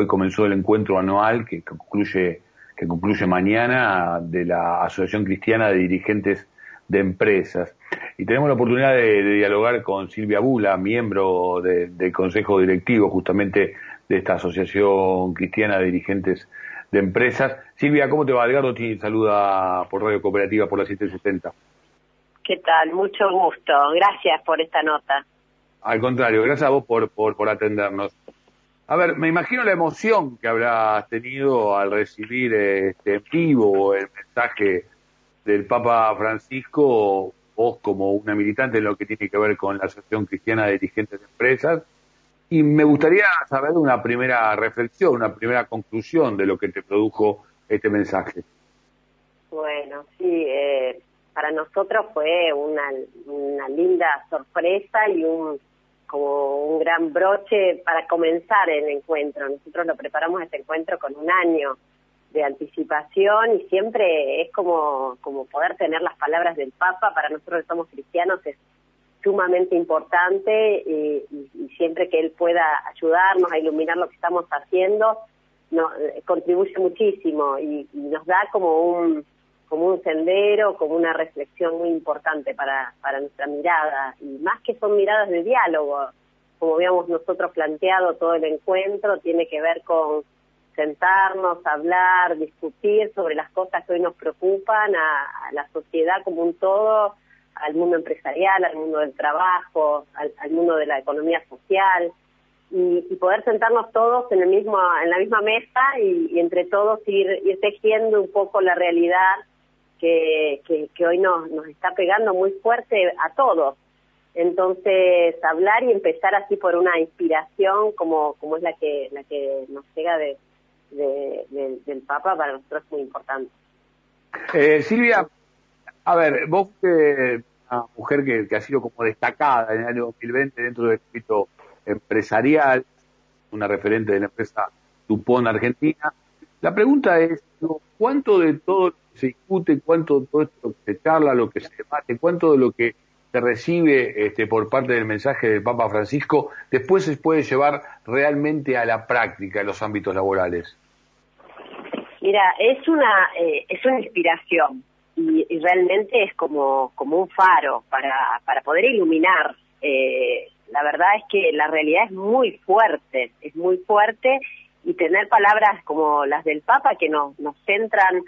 hoy comenzó el encuentro anual que concluye que concluye mañana de la Asociación Cristiana de Dirigentes de Empresas. Y tenemos la oportunidad de, dialogar con Silvia Bula, miembro del Consejo Directivo justamente de esta Asociación Cristiana de Dirigentes de Empresas. Silvia, ¿cómo te va? Edgardo te saluda por Radio Cooperativa por la 770. ¿Qué tal? Mucho gusto. Gracias por esta nota. Al contrario, gracias a vos por, por, por atendernos. A ver, me imagino la emoción que habrás tenido al recibir este, en vivo el mensaje del Papa Francisco, vos como una militante en lo que tiene que ver con la Asociación Cristiana de Dirigentes de Empresas. Y me gustaría saber una primera reflexión, una primera conclusión de lo que te produjo este mensaje. Bueno, sí, eh, para nosotros fue una, una linda sorpresa y un como un gran broche para comenzar el encuentro. Nosotros lo preparamos este encuentro con un año de anticipación y siempre es como, como poder tener las palabras del Papa, para nosotros que somos cristianos es sumamente importante y, siempre que él pueda ayudarnos a iluminar lo que estamos haciendo, no, contribuye muchísimo y nos da como un como un sendero, como una reflexión muy importante para, para nuestra mirada, y más que son miradas de diálogo, como habíamos nosotros planteado todo el encuentro, tiene que ver con sentarnos, hablar, discutir sobre las cosas que hoy nos preocupan a, la sociedad como un todo, al mundo empresarial, al mundo del trabajo, al, mundo de la economía social, y, poder sentarnos todos en el mismo en la misma mesa y, entre todos ir, ir tejiendo un poco la realidad que, que, hoy nos, nos está pegando muy fuerte a todos. Entonces, hablar y empezar así por una inspiración como, como es la que, la que nos llega de, del Papa, para nosotros es muy importante. Eh, Silvia, a ver, vos que una mujer que, que, ha sido como destacada en el año 2020 dentro del ámbito empresarial, una referente de la empresa Dupont Argentina, la pregunta es, ¿cuánto de todo se discute, cuánto todo esto se charla, lo que se debate, cuánto de lo que se recibe este, por parte del mensaje del Papa Francisco después se puede llevar realmente a la práctica en los ámbitos laborales? Mira, es una eh, es una inspiración y, realmente es como como un faro para para poder iluminar. Eh, la verdad es que la realidad es muy fuerte, es muy fuerte y tener palabras como las del Papa que nos nos centran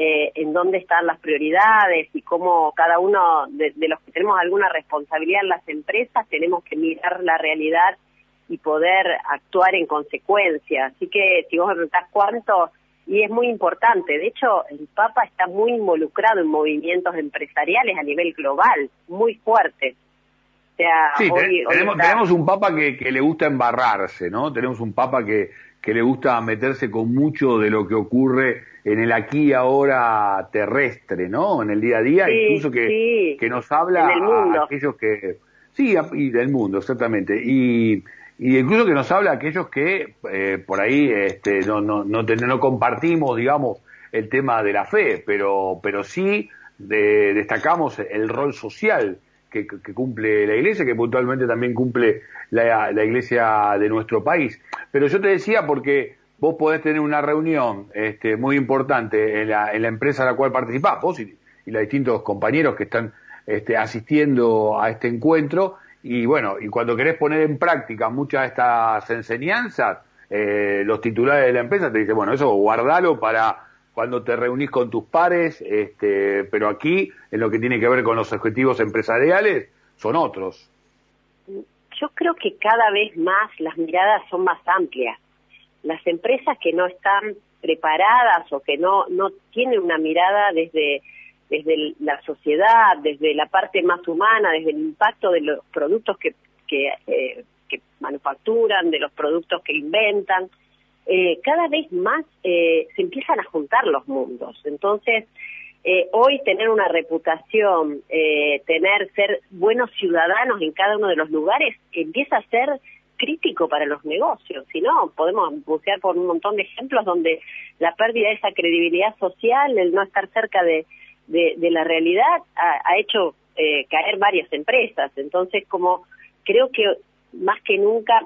eh, en dónde están las prioridades y cómo cada uno de, los que tenemos alguna responsabilidad en las empresas tenemos que mirar la realidad y poder actuar en consecuencia. Así que si vos me preguntás cuánto, y es muy importante, de hecho el Papa está muy involucrado en movimientos empresariales a nivel global, muy fuertes. sí, tenemos, un Papa que, que le gusta embarrarse, ¿no? Tenemos un Papa que, que le gusta meterse con mucho de lo que ocurre en el aquí y ahora terrestre, ¿no? En el día a día, incluso que, que nos habla a aquellos que... Sí, y del mundo, exactamente. Y, y incluso que nos habla a aquellos que eh, por ahí este, no, no, no, no, compartimos, digamos, el tema de la fe, pero, pero sí destacamos el rol social que, que, cumple la iglesia, que puntualmente también cumple la, iglesia de nuestro país. Pero yo te decía porque vos podés tener una reunión este, muy importante en la, en la empresa a la cual participás, vos y, los distintos compañeros que están este, asistiendo a este encuentro, y bueno, y cuando querés poner en práctica muchas de estas enseñanzas, eh, los titulares de la empresa te dicen, bueno, eso guardalo para cuando te reunís con tus pares, este, pero aquí, en lo que tiene que ver con los objetivos empresariales, son otros. Yo creo que cada vez más las miradas son más amplias las empresas que no están preparadas o que no, no tienen una mirada desde, desde la sociedad, desde la parte más humana, desde el impacto de los productos que, que, eh, que manufacturan, de los productos que inventan, eh, cada vez más eh, se empiezan a juntar los mundos. Entonces, hoy tener una reputación, tener, ser buenos ciudadanos en cada uno de los lugares, empieza a ser crítico para los negocios. Si no, podemos buscar por un montón de ejemplos donde la pérdida de esa credibilidad social, el no estar cerca de, de, la realidad, ha, hecho eh, caer varias empresas. Entonces, como creo que más que nunca,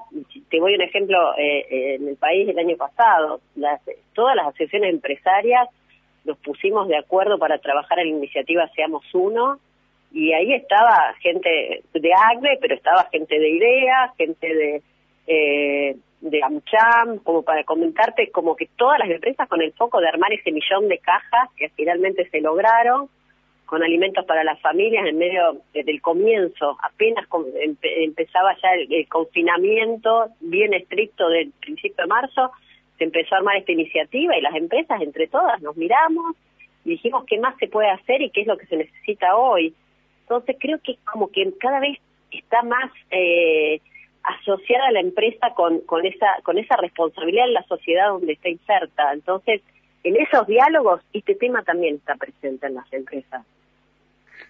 te voy a un ejemplo, eh, eh, en el país el año pasado, las, todas las asociaciones empresarias nos pusimos de acuerdo para trabajar en la iniciativa Seamos Uno, y ahí estaba gente de AGRE, pero estaba gente de IDEA, gente de, eh, de AmCham, como para comentarte, como que todas las empresas con el foco de armar ese millón de cajas que finalmente se lograron, con alimentos para las familias en medio del comienzo, apenas empezaba ya el, confinamiento bien estricto del principio de marzo, se empezó a armar esta iniciativa y las empresas entre todas nos miramos y dijimos qué más se puede hacer y qué es lo que se necesita hoy. Entonces creo que como que cada vez está más eh, asociada la empresa con, con, esa, con esa responsabilidad en la sociedad donde está inserta. Entonces, en esos diálogos, este tema también está presente en las empresas.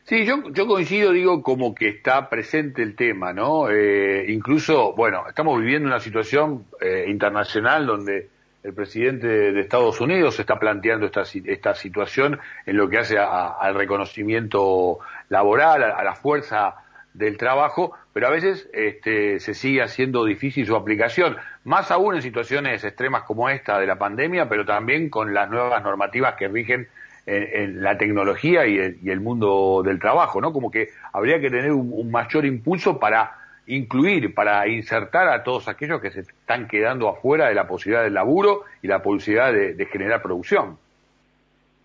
Sí, yo, yo coincido, digo, como que está presente el tema, ¿no? Eh, incluso, bueno, estamos viviendo una situación eh, internacional donde el presidente de Estados Unidos está planteando esta, esta situación en lo que hace al reconocimiento laboral, a, la fuerza del trabajo, pero a veces este, se sigue haciendo difícil su aplicación, más aún en situaciones extremas como esta de la pandemia, pero también con las nuevas normativas que rigen en, la tecnología y el, mundo del trabajo, ¿no? Como que habría que tener un mayor impulso para incluir, para insertar a todos aquellos que se están quedando afuera de la posibilidad del laburo y la posibilidad de, generar producción.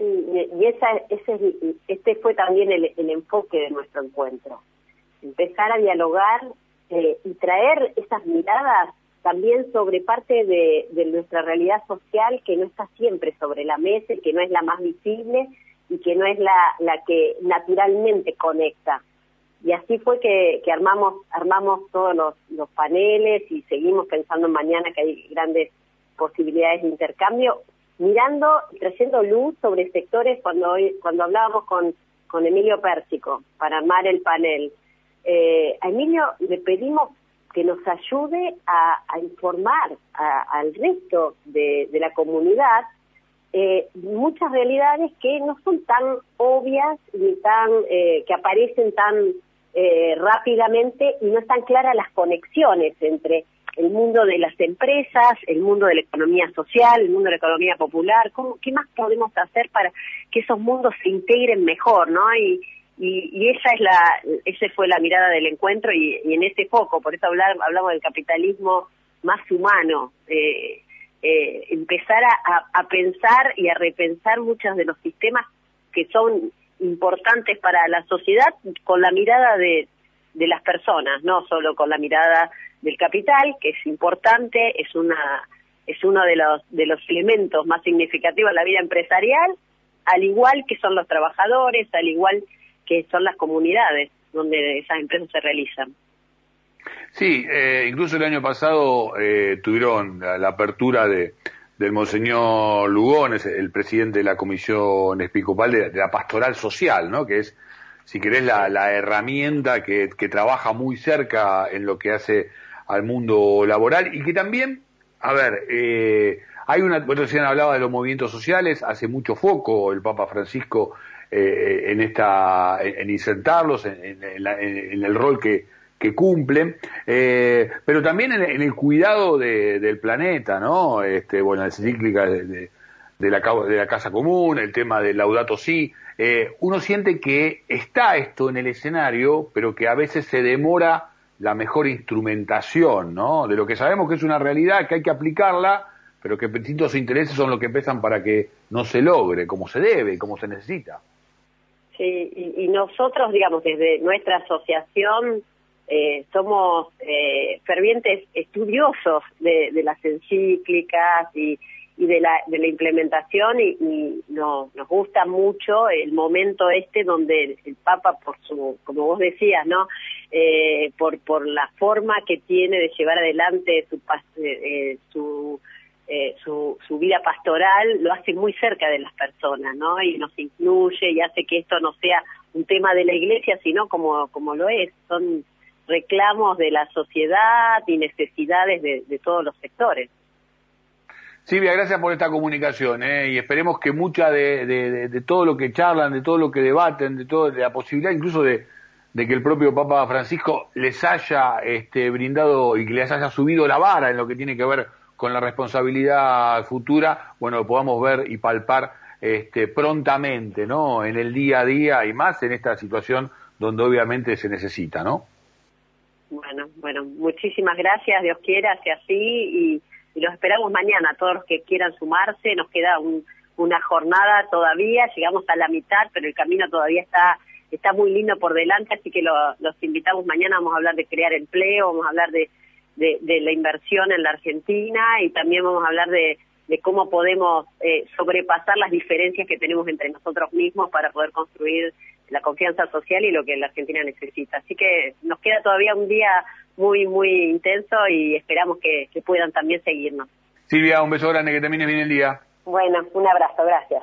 y esa, ese, este fue también el, enfoque de nuestro encuentro. Empezar a dialogar eh, y traer esas miradas también sobre parte de, nuestra realidad social que no está siempre sobre la mesa que no es la más visible y que no es la, la que naturalmente conecta. Y así fue que, que armamos armamos todos los, los paneles y seguimos pensando mañana que hay grandes posibilidades de intercambio mirando y trayendo luz sobre sectores cuando cuando hablábamos con con Emilio Pérsico para armar el panel eh, a Emilio le pedimos que nos ayude a, a informar al resto de, de la comunidad eh, muchas realidades que no son tan obvias ni tan eh, que aparecen tan eh, rápidamente y no están claras las conexiones entre el mundo de las empresas, el mundo de la economía social, el mundo de la economía popular, ¿Cómo, ¿qué más podemos hacer para que esos mundos se integren mejor, no? Y, y, esa es la, esa fue la mirada del encuentro y, en ese foco, por eso hablar, hablamos del capitalismo más humano, eh, eh, empezar a, a pensar y a repensar muchos de los sistemas que son importantes para la sociedad con la mirada de, de las personas, no solo con la mirada del capital, que es importante, es una es uno de los de los elementos más significativos de la vida empresarial, al igual que son los trabajadores, al igual que son las comunidades donde esas empresas se realizan. Sí, eh, incluso el año pasado eh, tuvieron la apertura de, del Monseñor Lugones, el presidente de la Comisión Episcopal de, la Pastoral Social, ¿no? Que es, si querés, la, la herramienta que, que, trabaja muy cerca en lo que hace al mundo laboral y que también, a ver, eh, hay una, recién hablaba de los movimientos sociales, hace mucho foco el Papa Francisco eh, en esta, en, insertarlos, en, en el rol que, que cumplen, eh, pero también en, el cuidado del planeta, ¿no? Este, bueno, la encíclica de, la, de la Casa Común, el tema del Laudato Si, eh, uno siente que está esto en el escenario, pero que a veces se demora la mejor instrumentación, ¿no? De lo que sabemos que es una realidad, que hay que aplicarla, pero que distintos intereses son los que pesan para que no se logre como se debe, como se necesita. Sí, y nosotros, digamos, desde nuestra asociación eh, somos eh, fervientes estudiosos de, las encíclicas y, de, la, de la implementación y, nos gusta mucho el momento este donde el, Papa, por su, como vos decías, ¿no? Eh, por, por la forma que tiene de llevar adelante su, su su, su vida pastoral lo hace muy cerca de las personas, ¿no? Y nos incluye y hace que esto no sea un tema de la iglesia, sino como, como lo es. Son reclamos de la sociedad y necesidades de, todos los sectores. Silvia, gracias por esta comunicación ¿eh? y esperemos que mucha de, todo lo que charlan, de todo lo que debaten, de, todo, de la posibilidad incluso de, de que el propio Papa Francisco les haya este, brindado y que les haya subido la vara en lo que tiene que ver con la responsabilidad futura, bueno, lo podamos ver y palpar este, prontamente, ¿no? En el día a día y más en esta situación donde obviamente se necesita, ¿no? Bueno, bueno, muchísimas gracias, Dios quiera, sea así y, los esperamos mañana, todos los que quieran sumarse, nos queda una jornada todavía, llegamos a la mitad, pero el camino todavía está está muy lindo por delante, así que los invitamos mañana, vamos a hablar de crear empleo, vamos a hablar de, de, la inversión en la Argentina y también vamos a hablar de, de cómo podemos eh, sobrepasar las diferencias que tenemos entre nosotros mismos para poder construir la confianza social y lo que la Argentina necesita. Así que nos queda todavía un día muy, muy intenso y esperamos que, que puedan también seguirnos. Silvia, un beso grande, que termine bien el día. Bueno, un abrazo, gracias.